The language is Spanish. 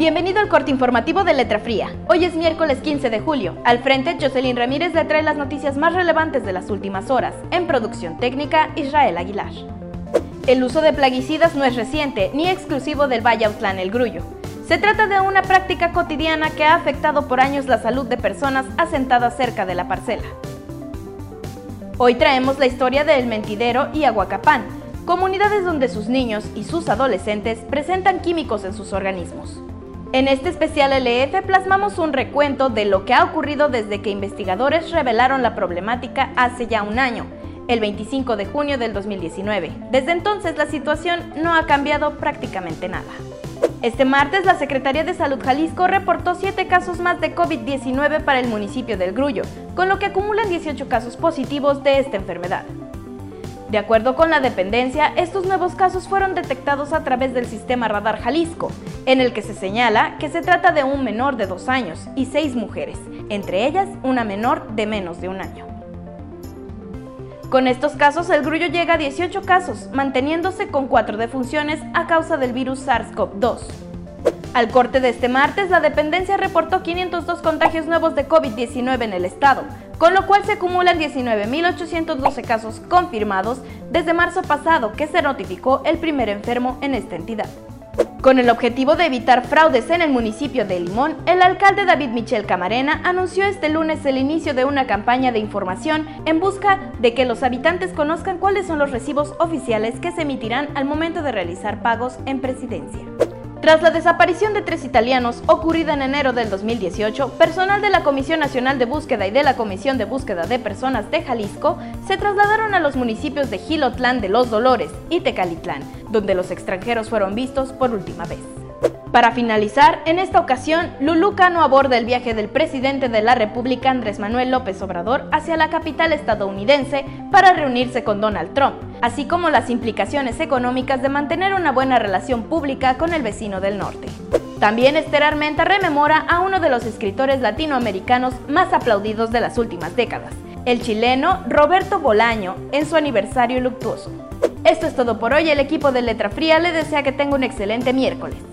Bienvenido al corte informativo de Letra Fría. Hoy es miércoles 15 de julio. Al frente, Jocelyn Ramírez le trae las noticias más relevantes de las últimas horas. En producción técnica, Israel Aguilar. El uso de plaguicidas no es reciente ni exclusivo del Valle Autlán El Grullo. Se trata de una práctica cotidiana que ha afectado por años la salud de personas asentadas cerca de la parcela. Hoy traemos la historia de El Mentidero y Aguacapán, comunidades donde sus niños y sus adolescentes presentan químicos en sus organismos. En este especial LF plasmamos un recuento de lo que ha ocurrido desde que investigadores revelaron la problemática hace ya un año, el 25 de junio del 2019. Desde entonces la situación no ha cambiado prácticamente nada. Este martes la Secretaría de Salud Jalisco reportó 7 casos más de COVID-19 para el municipio del Grullo, con lo que acumulan 18 casos positivos de esta enfermedad. De acuerdo con la dependencia, estos nuevos casos fueron detectados a través del sistema Radar Jalisco, en el que se señala que se trata de un menor de dos años y seis mujeres, entre ellas una menor de menos de un año. Con estos casos, el grullo llega a 18 casos, manteniéndose con cuatro defunciones a causa del virus SARS-CoV-2. Al corte de este martes, la dependencia reportó 502 contagios nuevos de COVID-19 en el estado, con lo cual se acumulan 19.812 casos confirmados desde marzo pasado que se notificó el primer enfermo en esta entidad. Con el objetivo de evitar fraudes en el municipio de Limón, el alcalde David Michel Camarena anunció este lunes el inicio de una campaña de información en busca de que los habitantes conozcan cuáles son los recibos oficiales que se emitirán al momento de realizar pagos en presidencia. Tras la desaparición de tres italianos ocurrida en enero del 2018, personal de la Comisión Nacional de Búsqueda y de la Comisión de Búsqueda de Personas de Jalisco se trasladaron a los municipios de Gilotlán de los Dolores y Tecalitlán, donde los extranjeros fueron vistos por última vez. Para finalizar, en esta ocasión, Lulú Cano aborda el viaje del presidente de la República Andrés Manuel López Obrador hacia la capital estadounidense para reunirse con Donald Trump, así como las implicaciones económicas de mantener una buena relación pública con el vecino del norte. También Esther rememora a uno de los escritores latinoamericanos más aplaudidos de las últimas décadas, el chileno Roberto Bolaño, en su aniversario luctuoso. Esto es todo por hoy, el equipo de Letra Fría le desea que tenga un excelente miércoles.